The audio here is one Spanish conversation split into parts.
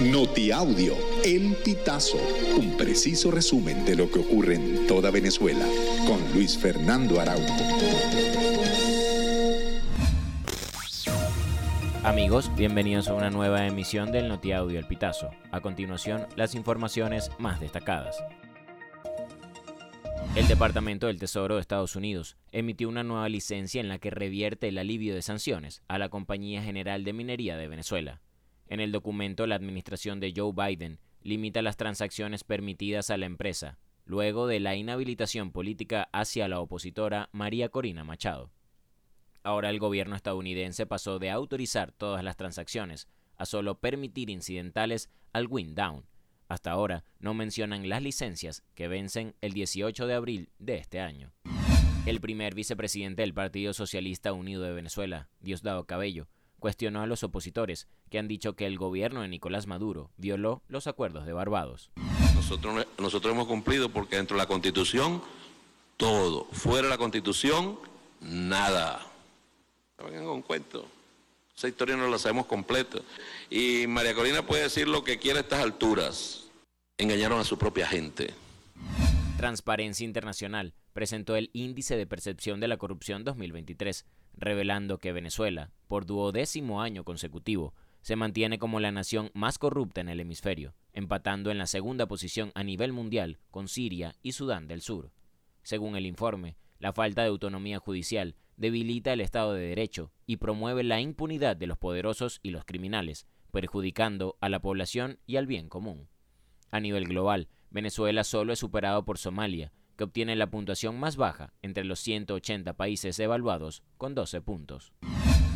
Notiaudio, El Pitazo, un preciso resumen de lo que ocurre en toda Venezuela, con Luis Fernando Araújo. Amigos, bienvenidos a una nueva emisión del Notiaudio El Pitazo. A continuación, las informaciones más destacadas. El Departamento del Tesoro de Estados Unidos emitió una nueva licencia en la que revierte el alivio de sanciones a la Compañía General de Minería de Venezuela. En el documento, la administración de Joe Biden limita las transacciones permitidas a la empresa, luego de la inhabilitación política hacia la opositora María Corina Machado. Ahora el gobierno estadounidense pasó de autorizar todas las transacciones a solo permitir incidentales al wind down, hasta ahora no mencionan las licencias que vencen el 18 de abril de este año. El primer vicepresidente del Partido Socialista Unido de Venezuela, Diosdado Cabello, cuestionó a los opositores que han dicho que el gobierno de Nicolás Maduro violó los acuerdos de Barbados. Nosotros, nosotros hemos cumplido porque dentro de la Constitución, todo. Fuera de la Constitución, nada. No vengan con cuento. Esa historia no la sabemos completa. Y María Corina puede decir lo que quiera a estas alturas. Engañaron a su propia gente. Transparencia Internacional presentó el Índice de Percepción de la Corrupción 2023, revelando que Venezuela, por duodécimo año consecutivo, se mantiene como la nación más corrupta en el hemisferio, empatando en la segunda posición a nivel mundial con Siria y Sudán del Sur. Según el informe, la falta de autonomía judicial debilita el Estado de Derecho y promueve la impunidad de los poderosos y los criminales, perjudicando a la población y al bien común. A nivel global, Venezuela solo es superado por Somalia, que obtiene la puntuación más baja entre los 180 países evaluados, con 12 puntos.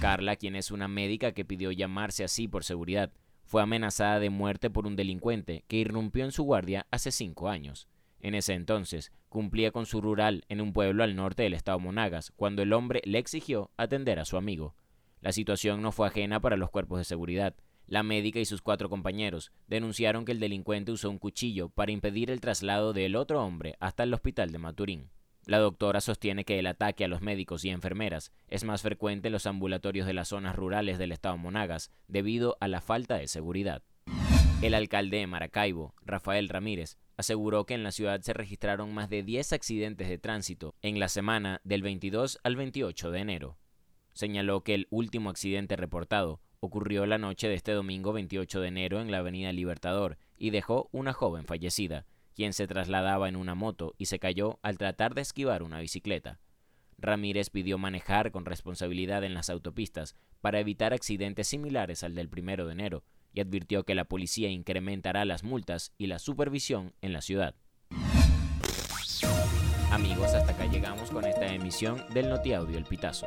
Carla, quien es una médica que pidió llamarse así por seguridad, fue amenazada de muerte por un delincuente que irrumpió en su guardia hace cinco años. En ese entonces, cumplía con su rural en un pueblo al norte del estado Monagas, cuando el hombre le exigió atender a su amigo. La situación no fue ajena para los cuerpos de seguridad. La médica y sus cuatro compañeros denunciaron que el delincuente usó un cuchillo para impedir el traslado del otro hombre hasta el hospital de Maturín. La doctora sostiene que el ataque a los médicos y enfermeras es más frecuente en los ambulatorios de las zonas rurales del estado Monagas debido a la falta de seguridad. El alcalde de Maracaibo, Rafael Ramírez, aseguró que en la ciudad se registraron más de 10 accidentes de tránsito en la semana del 22 al 28 de enero. Señaló que el último accidente reportado ocurrió la noche de este domingo 28 de enero en la avenida Libertador y dejó una joven fallecida, quien se trasladaba en una moto y se cayó al tratar de esquivar una bicicleta. Ramírez pidió manejar con responsabilidad en las autopistas para evitar accidentes similares al del primero de enero y advirtió que la policía incrementará las multas y la supervisión en la ciudad. Amigos, hasta acá llegamos con esta emisión del Notiaudio El Pitazo.